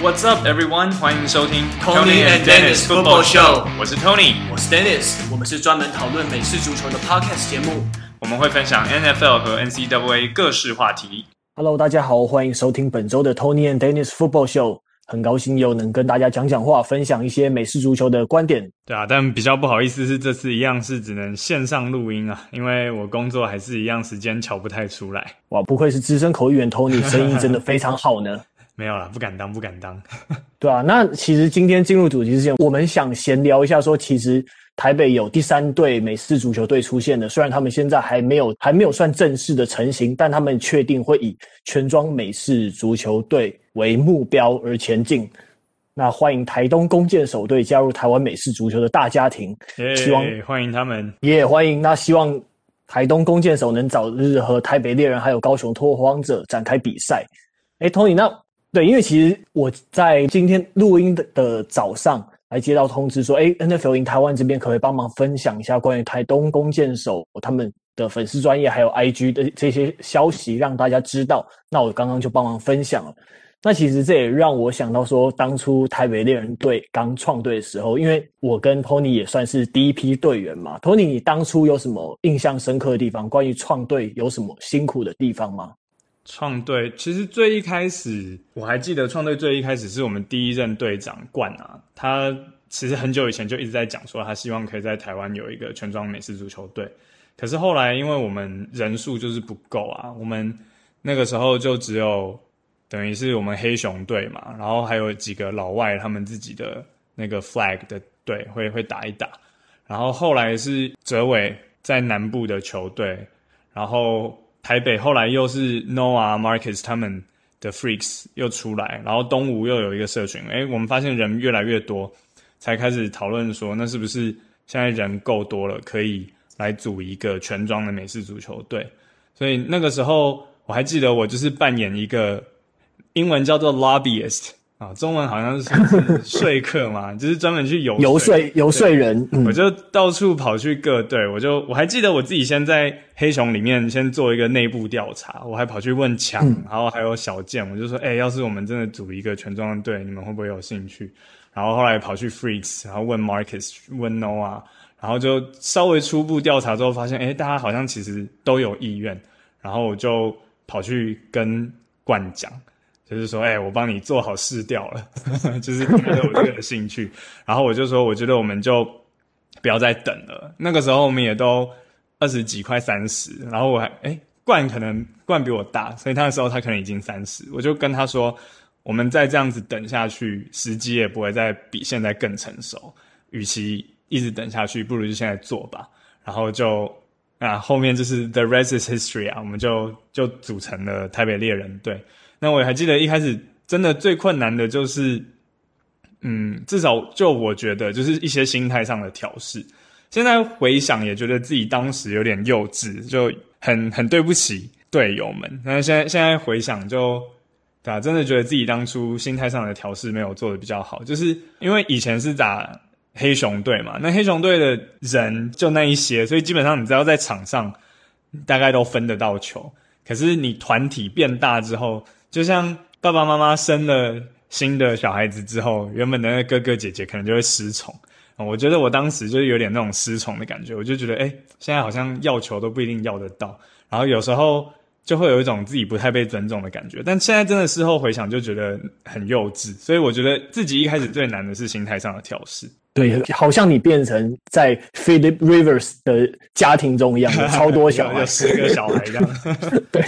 What's up, everyone？欢迎收听 Tony and Dennis Football Show。我是 Tony，我是 Dennis。我们是专门讨论美式足球的 Podcast 节目。我们会分享 NFL 和 NCAA 各式话题。Hello，大家好，欢迎收听本周的 Tony and Dennis Football Show。很高兴又能跟大家讲讲话，分享一些美式足球的观点。对啊，但比较不好意思是这次一样是只能线上录音啊，因为我工作还是一样时间瞧不太出来。哇，不愧是资深口译员 Tony，声音真的非常好呢。没有啦，不敢当，不敢当。对啊，那其实今天进入主题之前，我们想闲聊一下，说其实台北有第三队美式足球队出现的。虽然他们现在还没有还没有算正式的成型，但他们确定会以全装美式足球队为目标而前进。那欢迎台东弓箭手队加入台湾美式足球的大家庭，希望欢迎他们，也欢迎。那希望台东弓箭手能早日和台北猎人还有高雄拓荒者展开比赛。哎，Tony，那。对，因为其实我在今天录音的的早上来接到通知说，哎，NFL in 台湾这边可不可以帮忙分享一下关于台东弓箭手他们的粉丝专业还有 IG 的这些消息，让大家知道。那我刚刚就帮忙分享了。那其实这也让我想到说，当初台北猎人队刚创队的时候，因为我跟 Tony 也算是第一批队员嘛。Tony，你当初有什么印象深刻的地方？关于创队有什么辛苦的地方吗？创队其实最一开始，我还记得创队最一开始是我们第一任队长冠啊，他其实很久以前就一直在讲说，他希望可以在台湾有一个全装美式足球队。可是后来因为我们人数就是不够啊，我们那个时候就只有等于是我们黑熊队嘛，然后还有几个老外他们自己的那个 flag 的队会会打一打，然后后来是哲伟在南部的球队，然后。台北后来又是 Noah Marcus 他们的 Freaks 又出来，然后东吴又有一个社群，诶，我们发现人越来越多，才开始讨论说，那是不是现在人够多了，可以来组一个全装的美式足球队？所以那个时候我还记得，我就是扮演一个英文叫做 Lobbyist。啊，中文好像是 说客嘛，就是专门去游游说游说人。我就到处跑去各队，我就我还记得我自己先在黑熊里面先做一个内部调查，我还跑去问强，然后还有小健，我就说，哎、欸，要是我们真的组一个全装的队，你们会不会有兴趣？然后后来跑去 Freaks，然后问 Marcus，问 Noah，然后就稍微初步调查之后发现，哎、欸，大家好像其实都有意愿，然后我就跑去跟冠讲。就是说，哎、我帮你做好试调了，就是觉得我这个有兴趣，然后我就说，我觉得我们就不要再等了。那个时候我们也都二十几快三十，然后我还，哎、欸，冠可能冠比我大，所以那时候他可能已经三十，我就跟他说，我们再这样子等下去，时机也不会再比现在更成熟，与其一直等下去，不如就现在做吧。然后就啊，后面就是 The rest is history 啊，我们就就组成了台北猎人队。那我还记得一开始真的最困难的就是，嗯，至少就我觉得就是一些心态上的调试。现在回想也觉得自己当时有点幼稚，就很很对不起队友们。那现在现在回想就，对啊，真的觉得自己当初心态上的调试没有做的比较好，就是因为以前是打黑熊队嘛，那黑熊队的人就那一些，所以基本上你只要在场上大概都分得到球。可是你团体变大之后，就像爸爸妈妈生了新的小孩子之后，原本的哥哥姐姐可能就会失宠。我觉得我当时就是有点那种失宠的感觉，我就觉得，诶，现在好像要球都不一定要得到，然后有时候就会有一种自己不太被尊重的感觉。但现在真的事后回想，就觉得很幼稚。所以我觉得自己一开始最难的是心态上的调试。对，好像你变成在 Philip Rivers 的家庭中一样，超多小孩，十个小孩这样。对。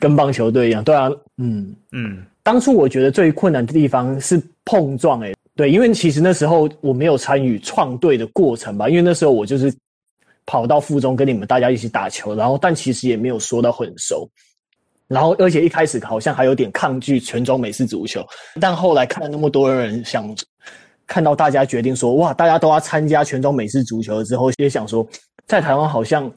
跟棒球队一样，对啊，嗯嗯。当初我觉得最困难的地方是碰撞，诶，对，因为其实那时候我没有参与创队的过程吧，因为那时候我就是跑到附中跟你们大家一起打球，然后但其实也没有说到很熟，然后而且一开始好像还有点抗拒全中美式足球，但后来看了那么多人想看到大家决定说哇，大家都要参加全装美式足球之后，也想说在台湾好像。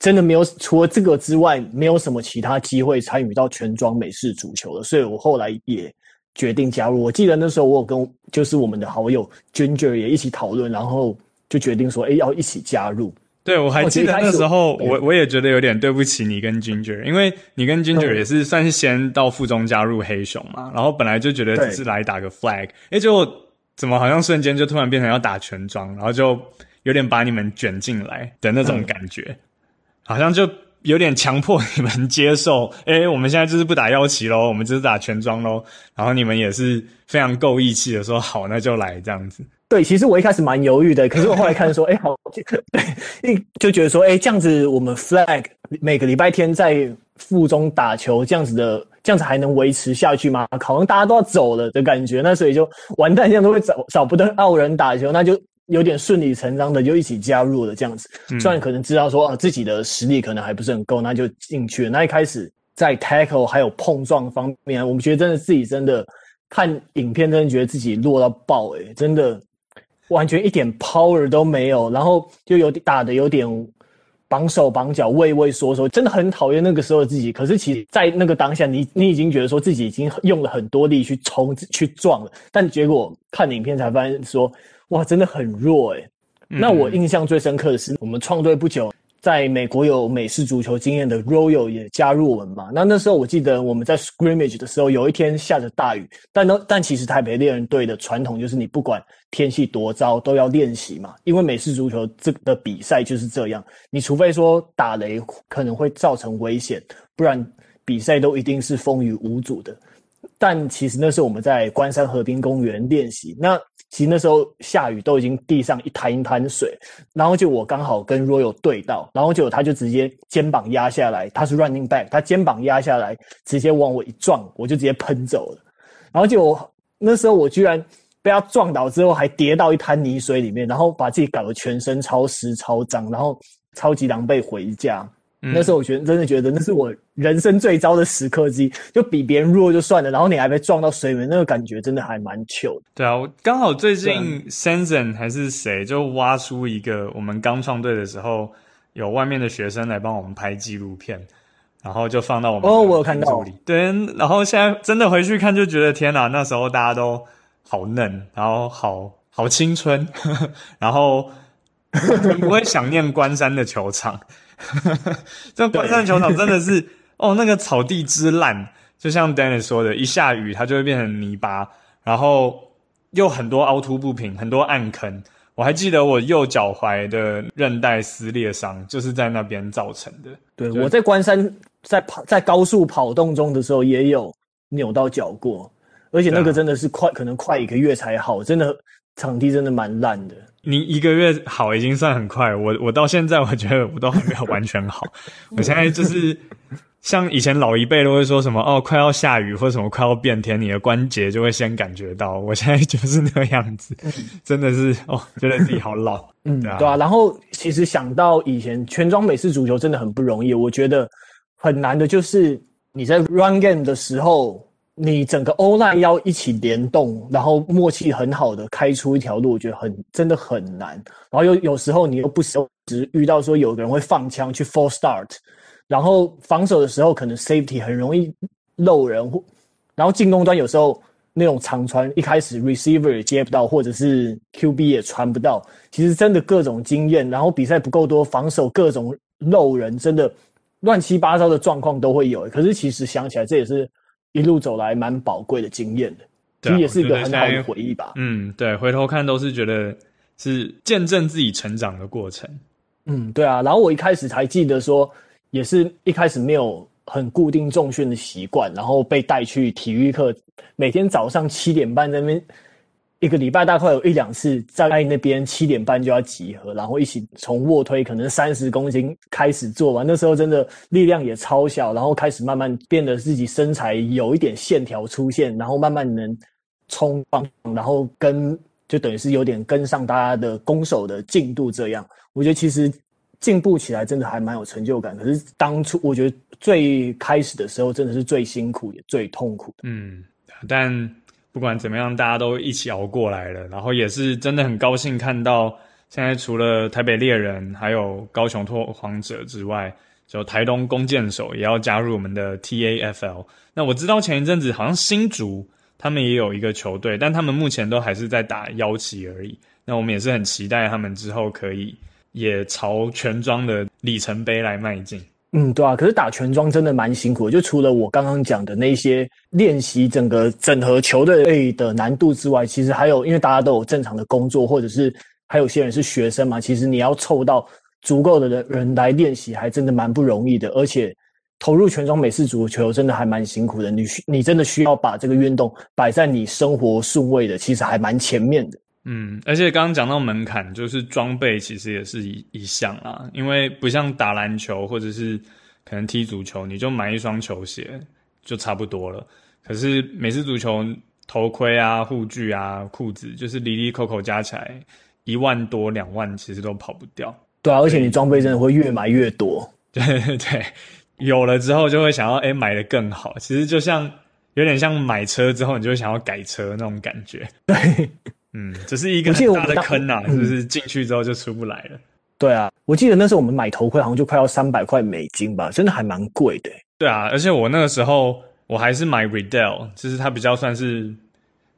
真的没有，除了这个之外，没有什么其他机会参与到全装美式足球了。所以我后来也决定加入。我记得那时候我有跟就是我们的好友 Ginger 也一起讨论，然后就决定说，哎，要一起加入。对，我还记得那时候，我我也觉得有点对不起你跟 Ginger，因为你跟 Ginger 也是算是先到附中加入黑熊嘛，然后本来就觉得只是来打个 flag，哎，结果怎么好像瞬间就突然变成要打全装，然后就有点把你们卷进来的那种感觉，好像就有点强迫你们接受，哎，我们现在就是不打腰旗喽，我们就是打全装喽，然后你们也是非常够义气的说好，那就来这样子。对，其实我一开始蛮犹豫的，可是我后来看说，哎，好，对，就觉得说，哎，这样子我们 flag 每个礼拜天在附中打球，这样子的，这样子还能维持下去吗？好像大家都要走了的感觉，那所以就完蛋，这样都会找找不到澳人打球，那就有点顺理成章的就一起加入了这样子。嗯、虽然可能知道说啊自己的实力可能还不是很够，那就进去了。那一开始在 tackle 还有碰撞方面，我们觉得真的自己真的看影片，真的觉得自己弱到爆，诶真的。完全一点 power 都没有，然后就有点打的有点绑手绑脚、畏畏缩缩，真的很讨厌那个时候的自己。可是其实，在那个当下，你你已经觉得说自己已经用了很多力去冲、去撞了，但结果看影片才发现说，哇，真的很弱诶、那我印象最深刻的是，我们创队不久。在美国有美式足球经验的 Royal 也加入我们嘛？那那时候我记得我们在 scrimmage 的时候，有一天下着大雨，但呢，但其实台北猎人队的传统就是你不管天气多糟都要练习嘛，因为美式足球这个比赛就是这样，你除非说打雷可能会造成危险，不然比赛都一定是风雨无阻的。但其实那时候我们在关山河滨公园练习，那其实那时候下雨，都已经地上一滩一滩水，然后就我刚好跟 Royal 对到，然后就他就直接肩膀压下来，他是 running back，他肩膀压下来，直接往我一撞，我就直接喷走了，然后就我那时候我居然被他撞倒之后还跌到一滩泥水里面，然后把自己搞得全身超湿超脏，然后超级狼狈回家。那时候我觉得真的觉得那是我人生最糟的时刻之一，就比别人弱就算了，然后你还被撞到水里，那个感觉真的还蛮糗的。对啊，我刚好最近 Sensen 还是谁就挖出一个我们刚创队的时候，有外面的学生来帮我们拍纪录片，然后就放到我们哦，我有看到。对，然后现在真的回去看就觉得天哪，那时候大家都好嫩，然后好好青春，然后不会想念关山的球场。这关山球场真的是哦，那个草地之烂，就像 Dennis 说的，一下雨它就会变成泥巴，然后又很多凹凸不平，很多暗坑。我还记得我右脚踝的韧带撕裂伤，就是在那边造成的。对，我在关山在跑在高速跑动中的时候也有扭到脚过，而且那个真的是快，可能快一个月才好，真的场地真的蛮烂的。你一个月好已经算很快，我我到现在我觉得我都还没有完全好。我现在就是像以前老一辈都会说什么哦，快要下雨或者什么快要变天，你的关节就会先感觉到。我现在就是那个样子，真的是哦，觉得自己好老。嗯，对啊。对啊，然后其实想到以前全装美式足球真的很不容易，我觉得很难的就是你在 run game 的时候。你整个 O-line 要一起联动，然后默契很好的开出一条路，我觉得很真的很难。然后有有时候你又不时遇到说有个人会放枪去 false start，然后防守的时候可能 safety 很容易漏人，然后进攻端有时候那种长传一开始 receiver 也接不到，或者是 QB 也传不到，其实真的各种经验，然后比赛不够多，防守各种漏人，真的乱七八糟的状况都会有。可是其实想起来这也是。一路走来蛮宝贵的经验的，其实也是一个很好的回忆吧。嗯，对，回头看都是觉得是见证自己成长的过程。嗯，对啊。然后我一开始才记得说，也是一开始没有很固定重训的习惯，然后被带去体育课，每天早上七点半在那边。一个礼拜大概有一两次在那边七点半就要集合，然后一起从卧推可能三十公斤开始做完。那时候真的力量也超小，然后开始慢慢变得自己身材有一点线条出现，然后慢慢能冲棒，然后跟就等于是有点跟上大家的攻守的进度。这样我觉得其实进步起来真的还蛮有成就感。可是当初我觉得最开始的时候真的是最辛苦也最痛苦的。嗯，但。不管怎么样，大家都一起熬过来了，然后也是真的很高兴看到，现在除了台北猎人还有高雄拓荒者之外，就台东弓箭手也要加入我们的 TAFL。那我知道前一阵子好像新竹他们也有一个球队，但他们目前都还是在打腰旗而已。那我们也是很期待他们之后可以也朝全装的里程碑来迈进。嗯，对啊，可是打全装真的蛮辛苦的，就除了我刚刚讲的那些练习整个整合球队的难度之外，其实还有，因为大家都有正常的工作，或者是还有些人是学生嘛，其实你要凑到足够的人人来练习，还真的蛮不容易的。而且投入全装美式足球真的还蛮辛苦的，你需你真的需要把这个运动摆在你生活顺位的，其实还蛮前面的。嗯，而且刚刚讲到门槛，就是装备其实也是一一项啊，因为不像打篮球或者是可能踢足球，你就买一双球鞋就差不多了。可是美式足球头盔啊、护具啊、裤子，就是里里扣扣加起来一万多两万，其实都跑不掉。对啊，而且你装备真的会越买越多。对 对对，有了之后就会想要哎买得更好。其实就像有点像买车之后，你就会想要改车那种感觉。对。嗯，这是一个很大的坑啊，是不是进去之后就出不来了？嗯。对啊，我记得那时候我们买头盔好像就快要三百块美金吧，真的还蛮贵的。对啊，而且我那个时候我还是买 Riddell，就是它比较算是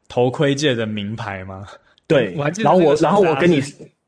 头盔界的名牌嘛。对，我还记得。然后我，然后我跟你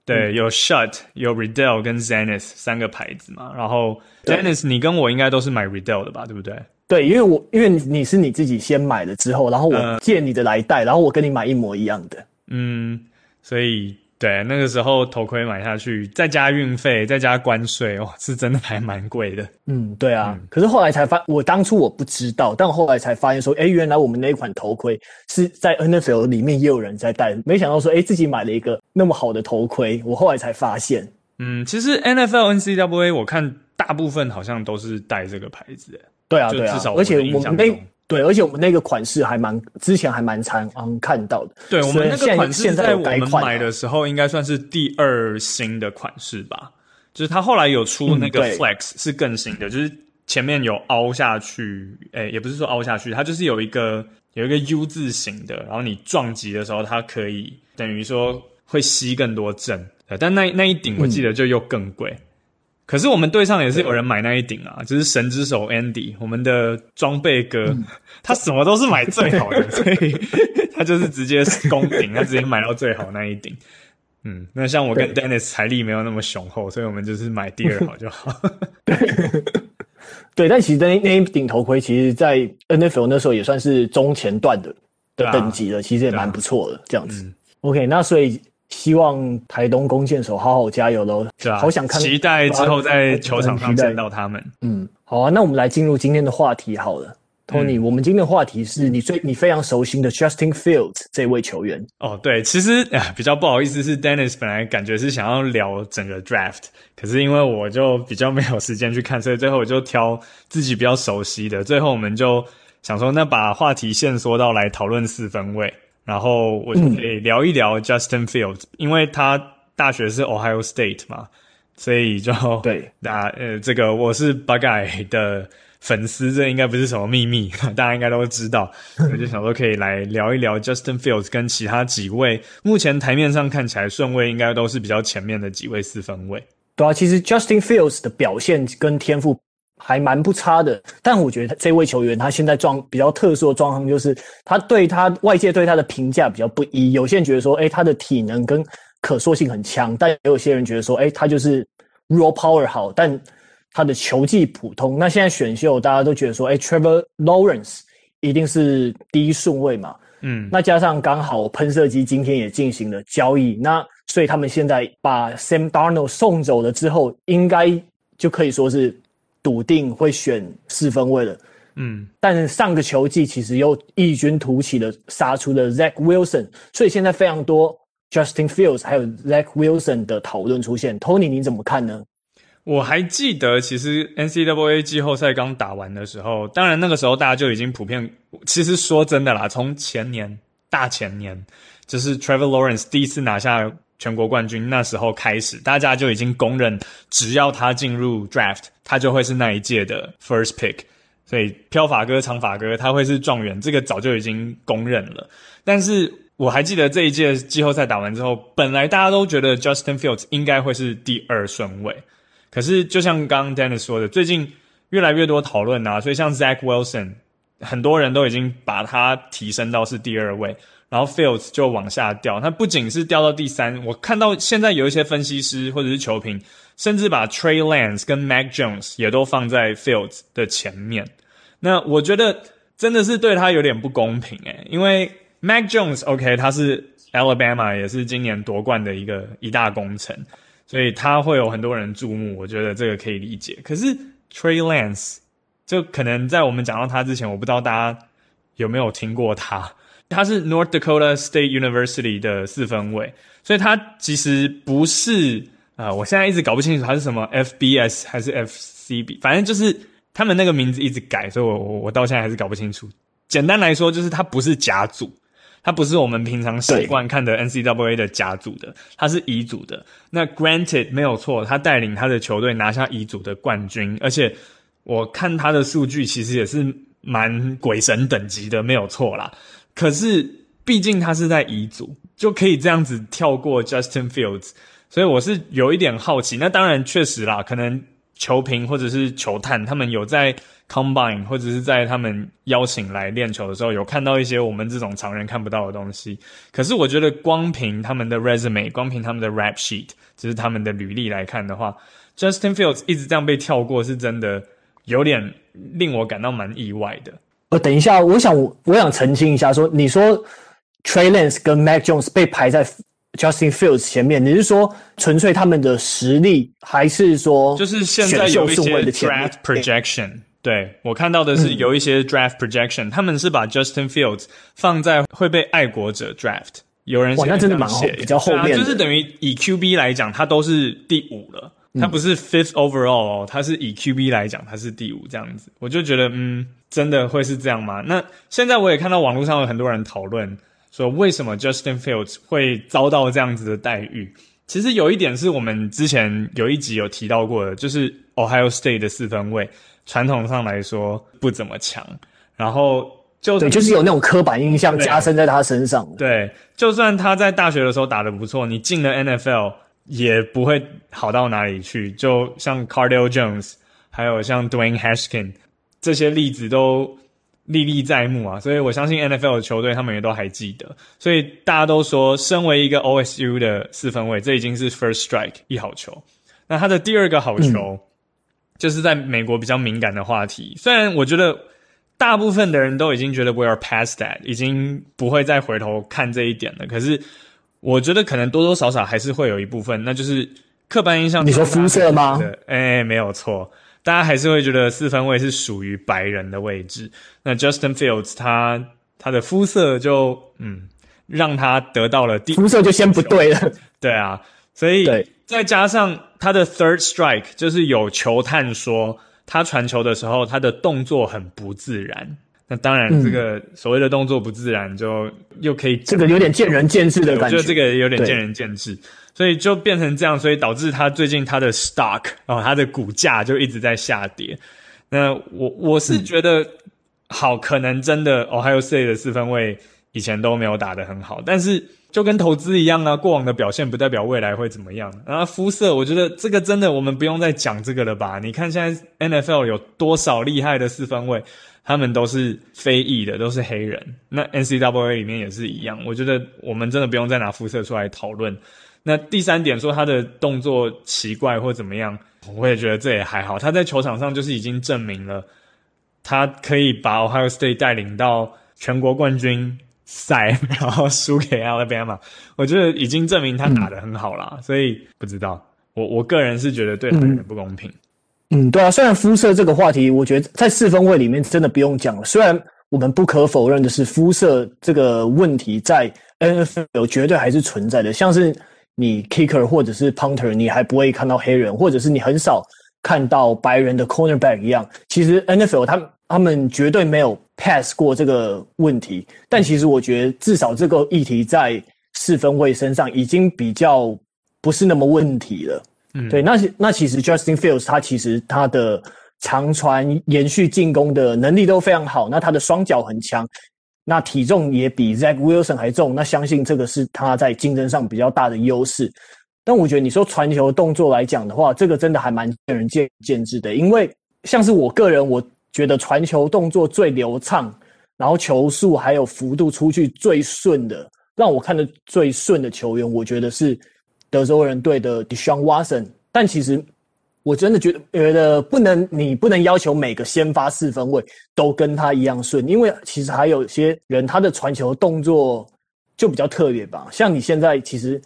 对，有 Schutt，有 Riddell 跟 Zenith 三个牌子嘛。然后 Zenith 你跟我应该都是买 Riddell 的吧？对不对？对，因为我因为你是你自己先买了之后，然后我借你的来戴，呃，然后我跟你买一模一样的。嗯，所以对那个时候头盔买下去，再加运费，再加关税，哦，是真的还蛮贵的。嗯，对啊。嗯、可是后来才发，我当初我不知道，但我后来才发现说，哎，原来我们那一款头盔是在 NFL 里面也有人在戴，没想到说，哎，自己买了一个那么好的头盔，我后来才发现。嗯，其实 NFL、NCAA 我看大部分好像都是戴这个牌子。对啊，对啊，而且我们那。对，而且我们那个款式还蛮之前还蛮常常看到的。对，我们那个款式在我们买的时候应该算是第二新的款式吧。就是它后来有出那个 Flex 是更新的，嗯、就是前面有凹下去，诶，也不是说凹下去，它就是有一个有一个 U 字形的，然后你撞击的时候，它可以等于说会吸更多震。但那那一顶我记得就又更贵。嗯可是我们队上也是有人买那一顶啊，就是神之手 Andy，我们的装备哥，嗯，他什么都是买最好的，所以他就是直接攻顶，他直接买到最好那一顶。嗯，那像我跟 Dennis 财力没有那么雄厚，所以我们就是买第二好就好。对，对，但其实那那一顶头盔，其实在 NFL 那时候也算是中前段的的等级了，其实也蛮不错的，啊，这样子，嗯。OK，那所以。希望台东弓箭手好好加油喽！是啊，好想看，期待之后在球场上见到他们。嗯，好啊，那我们来进入今天的话题好了。Tony，、嗯、我们今天的话题是你最你非常熟悉的 Justin Fields 这位球员。哦，对，其实啊比较不好意思，是 Dennis 本来感觉是想要聊整个 Draft，可是因为我就比较没有时间去看，所以最后我就挑自己比较熟悉的。最后我们就想说，那把话题线缩到来讨论四分卫。然后我就可以聊一聊 Justin Fields，嗯，因为他大学是 Ohio State 嘛，所以就对，那呃，这个我是 Bugeye 的粉丝，这应该不是什么秘密，大家应该都知道。我就想说可以来聊一聊 Justin Fields 跟其他几位目前台面上看起来顺位应该都是比较前面的几位四分位。对啊，其实 Justin Fields 的表现跟天赋。还蛮不差的，但我觉得这位球员他现在状比较特殊的状况就是，他对他外界对他的评价比较不一。有些人觉得说，哎，他的体能跟可塑性很强，但也有些人觉得说，哎，他就是 raw power 好，但他的球技普通。那现在选秀大家都觉得说，哎，Trevor Lawrence 一定是第一顺位嘛，嗯，那加上刚好喷射机今天也进行了交易，那所以他们现在把 Sam Darnold 送走了之后，应该就可以说是。笃定会选四分卫的，嗯，但上个球季其实又异军突起的杀出了 Zach Wilson，所以现在非常多 Justin Fields 还有 Zach Wilson 的讨论出现。Tony 你怎么看呢？我还记得，其实 NCAA 季后赛刚打完的时候，当然那个时候大家就已经普遍，其实说真的啦，从前年大前年，就是 Trevor Lawrence 第一次拿下。全国冠军那时候开始，大家就已经公认，只要他进入 draft，他就会是那一届的 first pick。所以飘发哥、长发哥他会是状元，这个早就已经公认了。但是我还记得这一届季后赛打完之后，本来大家都觉得 Justin Fields 应该会是第二顺位。可是就像刚刚 Dennis 说的，最近越来越多讨论啊，所以像 Zach Wilson，很多人都已经把他提升到是第二位。然后 Fields 就往下掉。他不仅是掉到第三，我看到现在有一些分析师或者是球评，甚至把 Trey Lance 跟 Mac Jones 也都放在 Fields 的前面。那我觉得真的是对他有点不公平诶，因为 Mac Jones OK，他是 Alabama 也是今年夺冠的一个一大功臣，所以他会有很多人注目，我觉得这个可以理解。可是 Trey Lance 就可能在我们讲到他之前，我不知道大家有没有听过他。他是 North Dakota State University 的四分卫，所以他其实不是啊、呃，我现在一直搞不清楚他是什么 FBS 还是 FCB，反正就是他们那个名字一直改，所以我我我到现在还是搞不清楚。简单来说，就是他不是甲组，他不是我们平常习惯看的 NCAA 的甲组的，他是乙组的。那 Granted 没有错，他带领他的球队拿下乙组的冠军，而且我看他的数据其实也是蛮鬼神等级的，没有错啦。可是，毕竟他是在乙组，就可以这样子跳过 Justin Fields，所以我是有一点好奇。那当然，确实啦，可能球评或者是球探他们有在 Combine 或者是在他们邀请来练球的时候，有看到一些我们这种常人看不到的东西。可是，我觉得光凭他们的 Resume，光凭他们的 Rap Sheet，就是他们的履历来看的话，Justin Fields 一直这样被跳过，是真的有点令我感到蛮意外的。呃，等一下，我想我想澄清一下说，说你说 Trey Lance 跟 Mac Jones 被排在 Justin Fields 前面，你是说纯粹他们的实力，还是说就是现在有一些 Draft Projection？对，我看到的是有一些 Draft Projection，、嗯、他们是把 Justin Fields 放在会被爱国者 Draft，有人写哇，那真的蛮后比较后面、啊，就是等于以 QB 来讲，他都是第五了。他不是 fifth overall 哦，他是以 QB 来讲，他是第五这样子。我就觉得，嗯，真的会是这样吗？那现在我也看到网络上有很多人讨论说，为什么 Justin Fields 会遭到这样子的待遇？其实有一点是我们之前有一集有提到过的，就是 Ohio State 的四分卫传统上来说不怎么强，然后就对，就是有那种刻板印象加深在他身上。对，就算他在大学的时候打得不错，你进了 NFL。也不会好到哪里去，就像 Cardale Jones，还有像 Dwayne Haskins 这些例子都历历在目啊，所以我相信 NFL 的球队他们也都还记得，所以大家都说，身为一个 OSU 的四分卫，这已经是 First Strike 一好球。那他的第二个好球，嗯、就是在美国比较敏感的话题，虽然我觉得大部分的人都已经觉得 We are past that，已经不会再回头看这一点了，可是。我觉得可能多多少少还是会有一部分，那就是刻板印象。你说肤色吗？哎，没有错，大家还是会觉得四分卫是属于白人的位置。那 Justin Fields 他他的肤色就嗯，让他得到了第肤色就先不对了。对啊，所以再加上他的 third strike，就是有球探说他传球的时候他的动作很不自然。那当然，这个所谓的动作不自然，就又可以、嗯、这个有点见仁见智的感觉。我觉得这个有点见仁见智，所以就变成这样，所以导致他最近他的 stock 哦，他的股价就一直在下跌。那我我是觉得，好，可能真的 Ohio State 的四分卫以前都没有打得很好，但是就跟投资一样啊，过往的表现不代表未来会怎么样。然后肤色，我觉得这个真的我们不用再讲这个了吧？你看现在 NFL 有多少厉害的四分卫？他们都是非裔的，都是黑人。那 NCAA 里面也是一样。我觉得我们真的不用再拿肤色出来讨论。那第三点说他的动作奇怪或怎么样，我也觉得这也还好。他在球场上就是已经证明了，他可以把 Ohio State 带领到全国冠军赛，然后输给 Alabama。我觉得已经证明他打得很好啦。所以不知道，我我个人是觉得对他有点不公平。嗯，对啊，虽然肤色这个话题，我觉得在四分卫里面真的不用讲了。虽然我们不可否认的是，肤色这个问题在 NFL 绝对还是存在的。像是你 kicker 或者是 punter，你还不会看到黑人，或者是你很少看到白人的 cornerback 一样。其实 NFL 他他们绝对没有 pass 过这个问题。但其实我觉得，至少这个议题在四分卫身上已经比较不是那么问题了。嗯，对，那那其实 Justin Fields 他其实他的长传延续进攻的能力都非常好，那他的双脚很强，那体重也比 Zach Wilson 还重，那相信这个是他在竞争上比较大的优势。但我觉得你说传球动作来讲的话，这个真的还蛮见仁见见智的，因为像是我个人，我觉得传球动作最流畅，然后球速还有幅度出去最顺的，让我看的最顺的球员，我觉得是德州人队的 Deshaun Watson。但其实我真的觉得，觉得不能，你不能要求每个先发四分卫都跟他一样顺，因为其实还有些人他的传球动作就比较特别吧。像你现在其实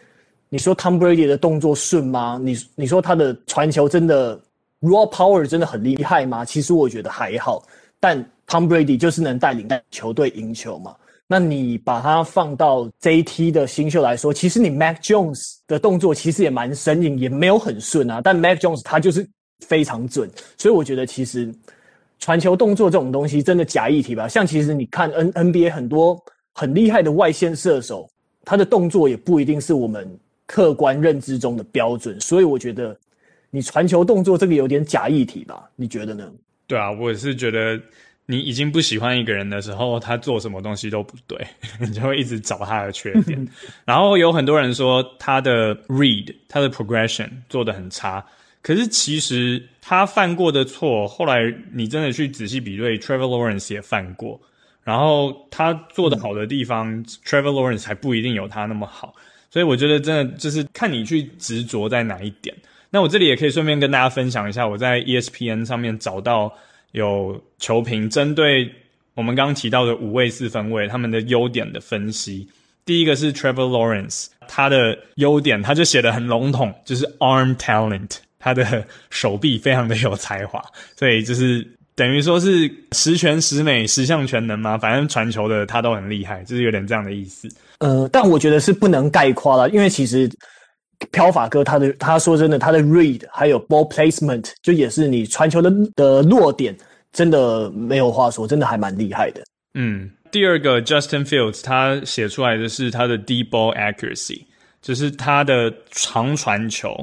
你说 Tom Brady 的动作顺吗？你你说他的传球真的 raw power 真的很厉害吗？其实我觉得还好，但。Tom Brady 就是能带领球队赢球嘛？那你把它放到 J T 的新秀来说，其实你 Mac Jones 的动作其实也蛮生硬，也没有很顺啊。但 Mac Jones 他就是非常准，所以我觉得其实传球动作这种东西真的假议题吧。像其实你看 N NBA 很多很厉害的外线射手，他的动作也不一定是我们客观认知中的标准。所以我觉得你传球动作这个有点假议题吧？你觉得呢？对啊，我也是觉得。你已经不喜欢一个人的时候，他做什么东西都不对，你就会一直找他的缺点。然后有很多人说他的 read，他的 progression 做得很差，可是其实他犯过的错，后来你真的去仔细比对，Trevor Lawrence 也犯过。然后他做得好的地方，嗯，Trevor Lawrence 还不一定有他那么好。所以我觉得真的就是看你去执着在哪一点。那我这里也可以顺便跟大家分享一下，我在 ESPN 上面找到。有球评针对我们刚刚提到的五位四分卫他们的优点的分析。第一个是 Trevor Lawrence，他的优点他就写得很笼统，就是 arm talent，他的手臂非常的有才华，所以就是等于说是十全十美、十项全能嘛。反正传球的他都很厉害，就是有点这样的意思。呃，但我觉得是不能概括了，因为其实。飘法哥，他的他说真的，他的 read 还有 ball placement，就也是你传球的的落点，真的没有话说，真的还蛮厉害的。嗯，第二个 Justin Fields，他写出来的是他的 deep ball accuracy，就是他的长传球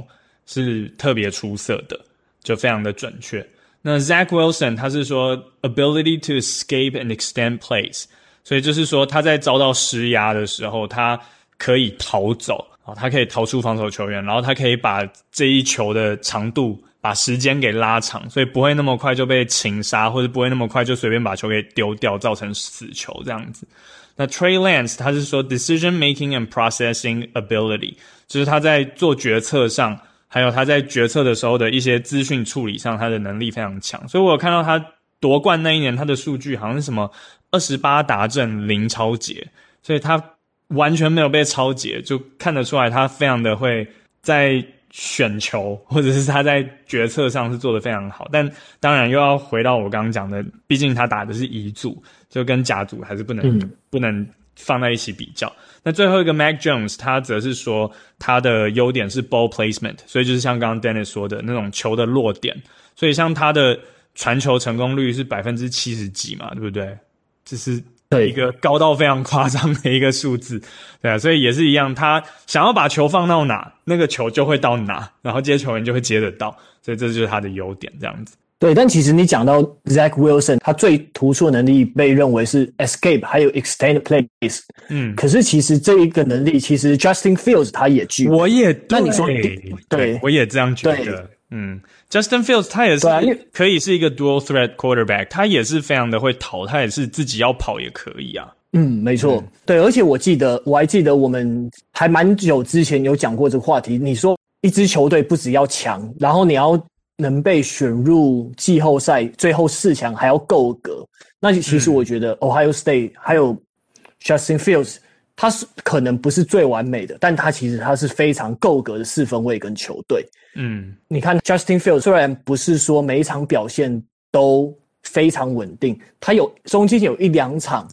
是特别出色的，就非常的准确。那 Zach Wilson 他是说 ability to escape and extend plays，所以就是说他在遭到施压的时候，他可以逃走。他可以逃出防守球员，然后他可以把这一球的长度、把时间给拉长，所以不会那么快就被擒杀，或者不会那么快就随便把球给丢掉，造成死球这样子。那 Trey Lance 他是说 decision making and processing ability，就是他在做决策上，还有他在决策的时候的一些资讯处理上，他的能力非常强。所以我有看到他夺冠那一年，他的数据好像是什么二十八达阵零抄截，所以他。完全没有被超解，就看得出来他非常的会在选球，或者是他在决策上是做的非常好。但当然又要回到我刚刚讲的，毕竟他打的是乙组，就跟甲组还是不能、嗯、不能放在一起比较。那最后一个 Mac Jones，他则是说他的优点是 ball placement，所以就是像刚刚 Dennis 说的那种球的落点。所以像他的传球成功率是百分之七十几嘛，对不对？就是。对，一个高到非常夸张的一个数字，对啊，所以也是一样，他想要把球放到哪，那个球就会到哪，然后接球员就会接得到，所以这就是他的优点，这样子。对，但其实你讲到 Zach Wilson，他最突出的能力被认为是 escape，还有 extend plays，嗯，可是其实这一个能力，其实 Justin Fields 他也具备。我也，那你说对，对，我也这样觉得，嗯。Justin Fields 他也是可以是一个 dual threat quarterback，他也是非常的会逃，他也是自己要跑也可以啊。嗯，没错，嗯、对，而且我记得我还记得我们还蛮久之前有讲过这个话题。你说一支球队不只要强，然后你要能被选入季后赛最后四强，还要够格。那其实我觉得 Ohio State、嗯、还有 Justin Fields。他是可能不是最完美的，但他其实他是非常够格的四分卫跟球队。嗯，你看 Justin Fields 虽然不是说每一场表现都非常稳定，他有中间有一两场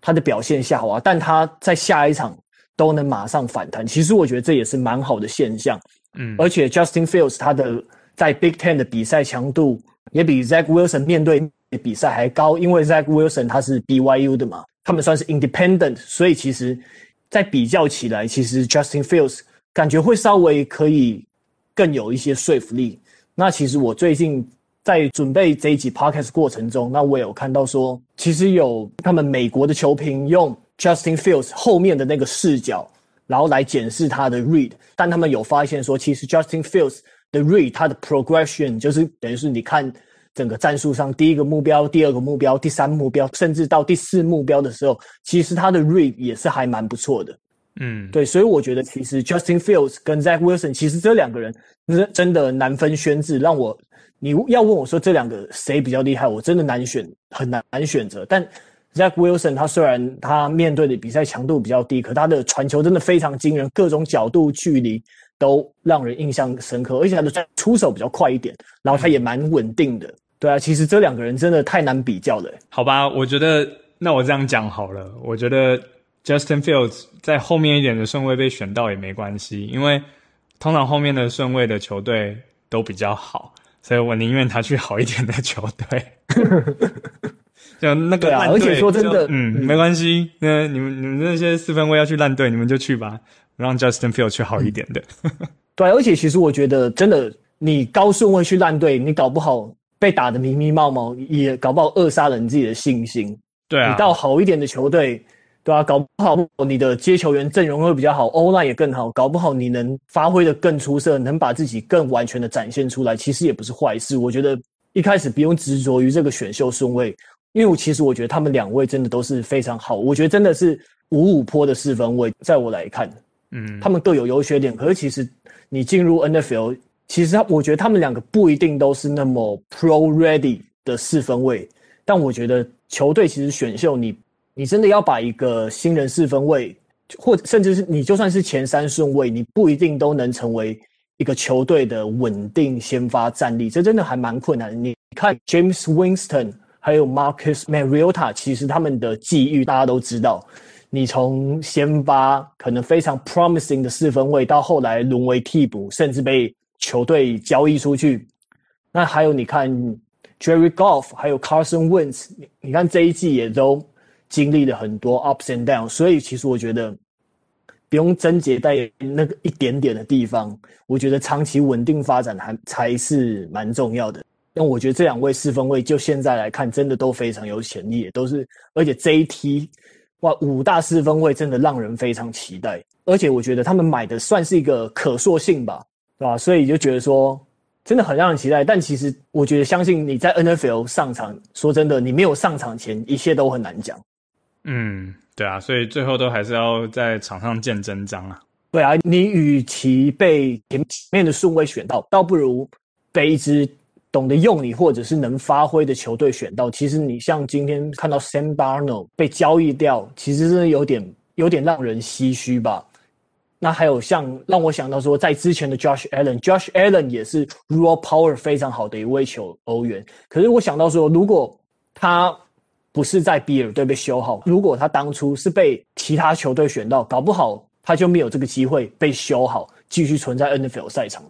他的表现下滑，但他在下一场都能马上反弹。其实我觉得这也是蛮好的现象。嗯，而且 Justin Fields 他的在 Big Ten 的比赛强度也比 Zach Wilson 面对比赛还高，因为 Zach Wilson 他是 BYU 的嘛。他们算是 independent，所以其实，在比较起来，其实 Justin Fields 感觉会稍微可以更有一些说服力。那其实我最近在准备这一集 podcast 过程中，那我有看到说，其实有他们美国的球评用 Justin Fields 后面的那个视角，然后来检视他的 read，但他们有发现说，其实 Justin Fields 的 read，他的 progression 就是等于是你看整个战术上第一个目标、第二个目标、第三目标，甚至到第四目标的时候，其实他的 read 也是还蛮不错的。嗯，对，所以我觉得其实 Justin Fields 跟 Zach Wilson 其实这两个人真真的难分轩轾，让我你要问我说这两个谁比较厉害，我真的难选，很难难选择。但 Zach Wilson 他虽然他面对的比赛强度比较低，可他的传球真的非常惊人，各种角度、距离都让人印象深刻，而且他的出手比较快一点，然后他也蛮稳定的。对啊，其实这两个人真的太难比较了。好吧，我觉得那我这样讲好了，我觉得。Justin Fields 在后面一点的顺位被选到也没关系，因为通常后面的顺位的球队都比较好，所以我宁愿他去好一点的球队。就那个烂队，而且说真的，嗯，没关系。那你们你们那些四分卫要去烂队，你们就去吧，让 Justin Fields 去好一点的。对，而且其实我觉得，真的，你高顺位去烂队，你搞不好被打得迷迷茫茫，也搞不好扼杀了你自己的信心。对啊，你到好一点的球队。对啊，搞不好你的接球员阵容会比较好，O-line 也更好，搞不好你能发挥的更出色，能把自己更完全的展现出来，其实也不是坏事。我觉得一开始不用执着于这个选秀顺位，因为我其实我觉得他们两位真的都是非常好，我觉得真的是五五坡的四分位，在我来看，嗯，他们各有优缺点。可是其实你进入 NFL，其实他我觉得他们两个不一定都是那么 Pro Ready 的四分卫，但我觉得球队其实选秀你。你真的要把一个新人四分卫，或甚至是你就算是前三顺位，你不一定都能成为一个球队的稳定先发战力，这真的还蛮困难。你看 James Winston 还有 Marcus Mariota，其实他们的际遇大家都知道。你从先发可能非常 promising 的四分卫，到后来沦为替补，甚至被球队交易出去。那还有你看 Jerry Golf，还有 Carson Wentz，你你看这一季也都。经历了很多 ups and downs，所以其实我觉得不用纠结在那个一点点的地方。我觉得长期稳定发展还才是蛮重要的。但我觉得这两位四分卫就现在来看，真的都非常有潜力，都是而且这一梯哇五大四分卫真的让人非常期待。而且我觉得他们买的算是一个可塑性吧，对吧？所以就觉得说真的很让人期待。但其实我觉得相信你在 NFL 上场，说真的，你没有上场前，一切都很难讲。嗯，对啊，所以最后都还是要在场上见真章啊。对啊，你与其被前面的顺位选到，倒不如被一支懂得用你或者是能发挥的球队选到。其实你像今天看到 Sam Darnold 被交易掉，其实是有点有点让人唏嘘吧。那还有像让我想到说，在之前的 Josh Allen，Josh Allen 也是 Raw Power 非常好的一位球员。可是我想到说，如果他不是在比尔队被修好。如果他当初是被其他球队选到，搞不好他就没有这个机会被修好，继续存在 NFL 赛场。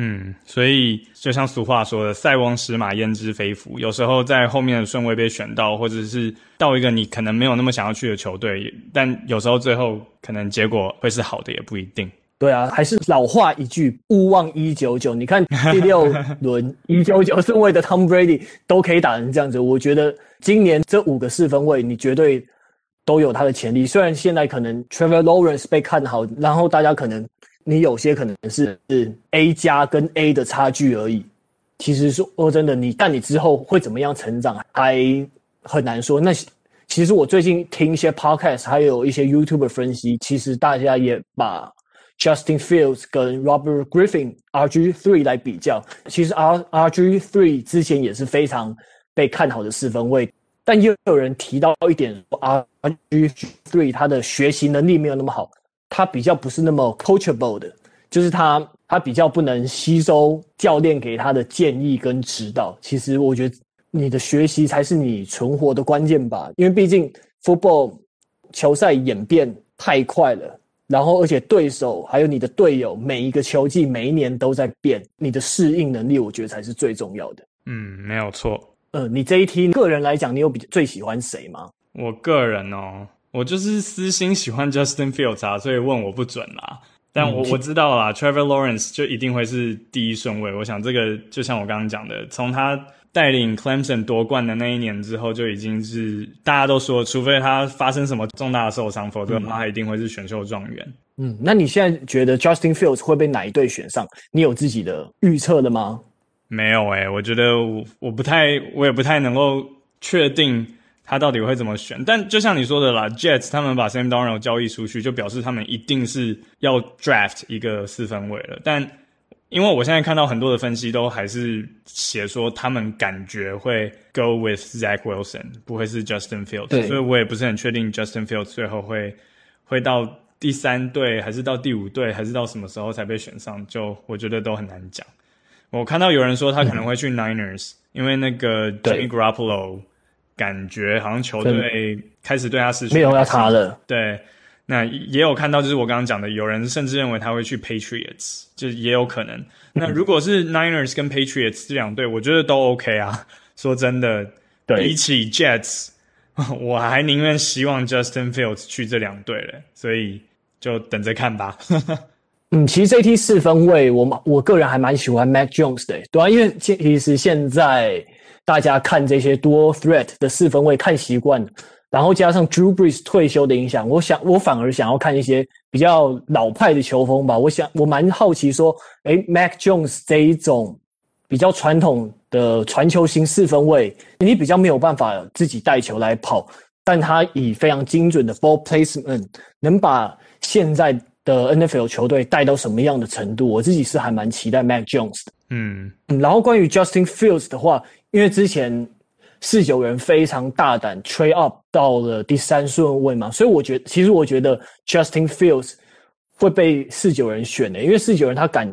嗯，所以就像俗话说的“塞翁失马，焉知非福”。有时候在后面的顺位被选到，或者是到一个你可能没有那么想要去的球队，但有时候最后可能结果会是好的，也不一定。对啊，还是老话一句，勿忘一九九。你看第六轮一九九顺位的 Tom Brady 都可以打成这样子，我觉得。今年这五个四分位，你绝对都有他的潜力。虽然现在可能 Trevor Lawrence 被看好，然后大家可能你有些可能是是 A 加跟 A 的差距而已。其实说真的，你但你之后会怎么样成长，还很难说。那其实我最近听一些 Podcast，还有一些 YouTube 分析，其实大家也把 Justin Fields 跟 Robert Griffin R.G. Three 来比较。其实 R R.G. Three 之前也是非常。被看好的四分卫，但又有人提到一点说，RG3 他的学习能力没有那么好，他比较不是那么 coachable 的，就是他他比较不能吸收教练给他的建议跟指导。其实我觉得你的学习才是你存活的关键吧，因为毕竟 football 球赛演变太快了，然后而且对手还有你的队友每一个球季每一年都在变，你的适应能力我觉得才是最重要的。嗯，没有错。呃，你这一题个人来讲，你有比最喜欢谁吗？我个人哦，我就是私心喜欢 Justin Fields 啊，所以问我不准啦。但我、嗯、我知道啦，Trevor Lawrence 就一定会是第一顺位。我想这个就像我刚刚讲的，从他带领 Clemson 夺冠的那一年之后，就已经是大家都说，除非他发生什么重大的受伤，否则他一定会是选秀状元。嗯，那你现在觉得 Justin Fields 会被哪一队选上？你有自己的预测的吗？没有诶、欸，我觉得我我不太，我也不太能够确定他到底会怎么选。但就像你说的啦，Jets 他们把 Sam Darnold 交易出去，就表示他们一定是要 draft 一个四分卫了。但因为我现在看到很多的分析都还是写说他们感觉会 go with Zach Wilson，不会是 Justin Fields，所以我也不是很确定 Justin Fields 最后会会到第三队，还是到第五队，还是到什么时候才被选上，就我觉得都很难讲。我看到有人说他可能会去 Niners，、嗯、因为那个 Jimmy Garoppolo 感觉好像球队开始对他失去，没有要他了。对，那也有看到就是我刚刚讲的，有人甚至认为他会去 Patriots，就也有可能。那如果是 Niners 跟 Patriots 这两队，我觉得都 OK 啊。说真的，比起 Jets，我还宁愿希望 Justin Fields 去这两队了，所以就等着看吧。嗯，其实这梯四分位，我我个人还蛮喜欢 Mac Jones 的，对啊，因为其实现在大家看这些多 threat 的四分卫看习惯，然后加上 Drew Brees 退休的影响，我想我反而想要看一些比较老派的球风吧。我想我蛮好奇说，诶，Mac Jones 这一种比较传统的传球型四分卫，你比较没有办法自己带球来跑，但他以非常精准的 ball placement 能把现在。的 NFL 球队带到什么样的程度？我自己是还蛮期待 Mac Jones 的。嗯，然后关于 Justin Fields 的话，因为之前四九人非常大胆 trade up 到了第三顺位嘛，所以我觉得其实我觉得 Justin Fields 会被四九人选的，因为四九人他敢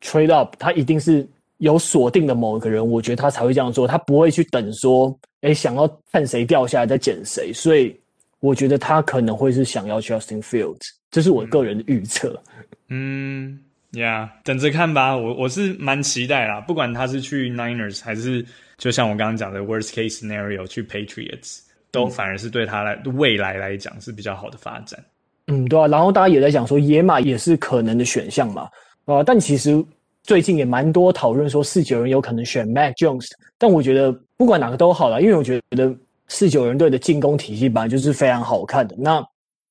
trade up，他一定是有锁定的某一个人，我觉得他才会这样做，他不会去等说，诶，想要看谁掉下来再捡谁，所以我觉得他可能会是想要 Justin Fields。这是我个人的预测。嗯，呀、yeah，等着看吧。我我是蛮期待啦，不管他是去 Niners 还是就像我刚刚讲的 Worst Case Scenario 去 Patriots，都反而是对他来未来来讲是比较好的发展。嗯，对啊。然后大家也在讲说野马也是可能的选项嘛。啊，但其实最近也蛮多讨论说四九人有可能选 Mac Jones，但我觉得不管哪个都好啦，因为我觉得四九人队的进攻体系本来就是非常好看的。那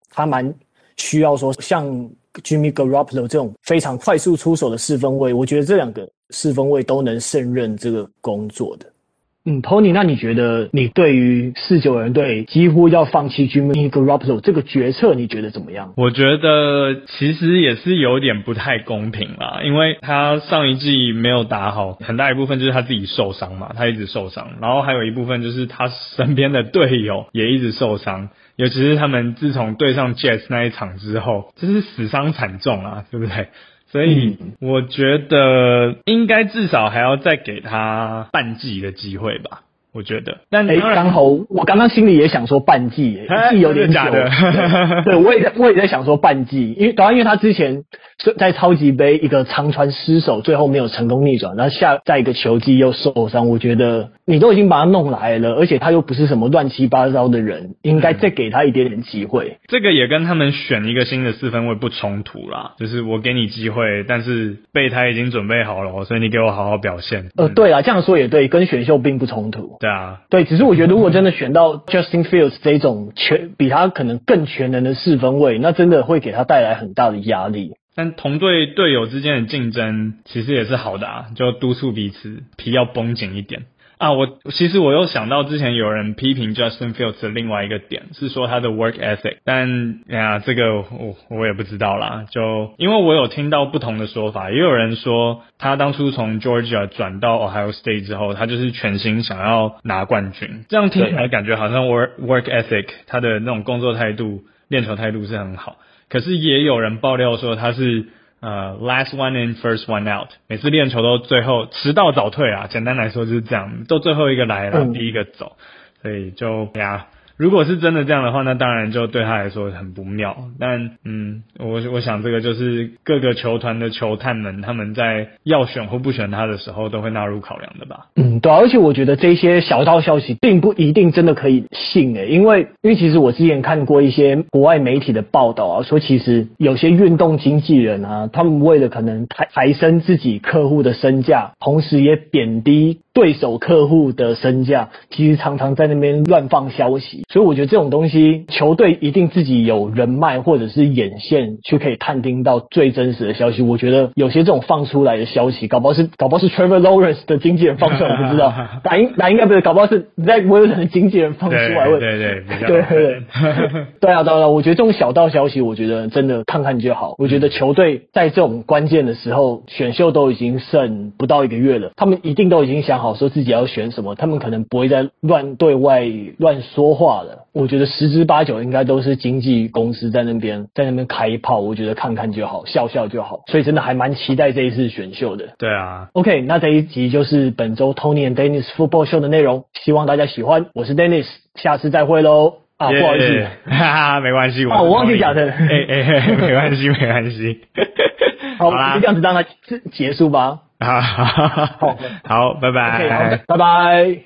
他蛮。需要说像 Jimmy Garoppolo 这种非常快速出手的四分卫，我觉得这两个四分卫都能胜任这个工作的。嗯，Tony，那你觉得你对于四九人队几乎要放弃 Jimmy Garoppolo 这个决策，你觉得怎么样？我觉得其实也是有点不太公平啦，因为他上一季没有打好，很大一部分就是他自己受伤嘛，他一直受伤，然后还有一部分就是他身边的队友也一直受伤。尤其是他们自从对上 Jazz 那一场之后，就是死伤惨重啊，对不对？所以我觉得应该至少还要再给他半季的机会吧。我觉得，但哎，刚好我刚刚心里也想说半季，一季有点久。对，我也在，我也在想说半季，因为当然，因为他之前在超级杯一个长传失手，最后没有成功逆转，然后下在一个球季又受伤。我觉得你都已经把他弄来了，而且他又不是什么乱七八糟的人，应该再给他一点点机会。这个也跟他们选一个新的四分位不冲突啦，就是我给你机会，但是备胎已经准备好了，所以你给我好好表现。呃，对啊，这样说也对，跟选秀并不冲突。对啊，对，只是我觉得如果真的选到 Justin Fields 这种全比他可能更全能的四分卫，那真的会给他带来很大的压力。但同队队友之间的竞争其实也是好的啊，就督促彼此皮要绷紧一点。啊，我其实我又想到之前有人批评 Justin Fields 的另外一个点是说他的 work ethic，但呀，这个我我也不知道啦。就因为我有听到不同的说法，也有人说他当初从 Georgia 转到 Ohio State 之后，他就是全心想要拿冠军。这样听起来感觉好像 work work ethic 他的那种工作态度、练球态度是很好。可是也有人爆料说他是。呃、uh，last one in, first one out，每次练球都最后迟到早退啊，简单来说就是这样，都最后一个来了，第一个走，所以就呀。如果是真的这样的话，那当然就对他来说很不妙。但嗯，我我想这个就是各个球团的球探们他们在要选或不选他的时候都会纳入考量的吧。嗯，对，而且我觉得这些小道消息并不一定真的可以信诶，因为因为其实我之前看过一些国外媒体的报道啊，说其实有些运动经纪人啊，他们为了可能抬抬升自己客户的身价，同时也贬低对手客户的身价，其实常常在那边乱放消息。所以我觉得这种东西，球队一定自己有人脉或者是眼线，去可以探听到最真实的消息。我觉得有些这种放出来的消息，搞不好是搞不好是 Trevor Lawrence 的经纪人放出来，我不知道。那应那应该不是，搞不好是 Zach Wilson 的经纪人放出来。对对对，对对对，对啊，当然，我觉得这种小道消息，我觉得真的看看就好。我觉得球队在这种关键的时候，选秀都已经剩不到一个月了，他们一定都已经想好说自己要选什么，他们可能不会再乱对外乱说话了。我觉得十之八九应该都是经纪公司在那边在那边开炮，我觉得看看就好，笑笑就好。所以真的还蛮期待这一次选秀的。对啊，OK，那这一集就是本周 Tony and Dennis Football Show 的内容，希望大家喜欢。我是 Dennis，下次再会喽。啊，yeah, 不好意思，哈哈，没关系，我、啊、我忘记讲的，哎哎，没关系，没关系。好，好就这样子让它结束吧。好 好好，好，拜拜，拜拜。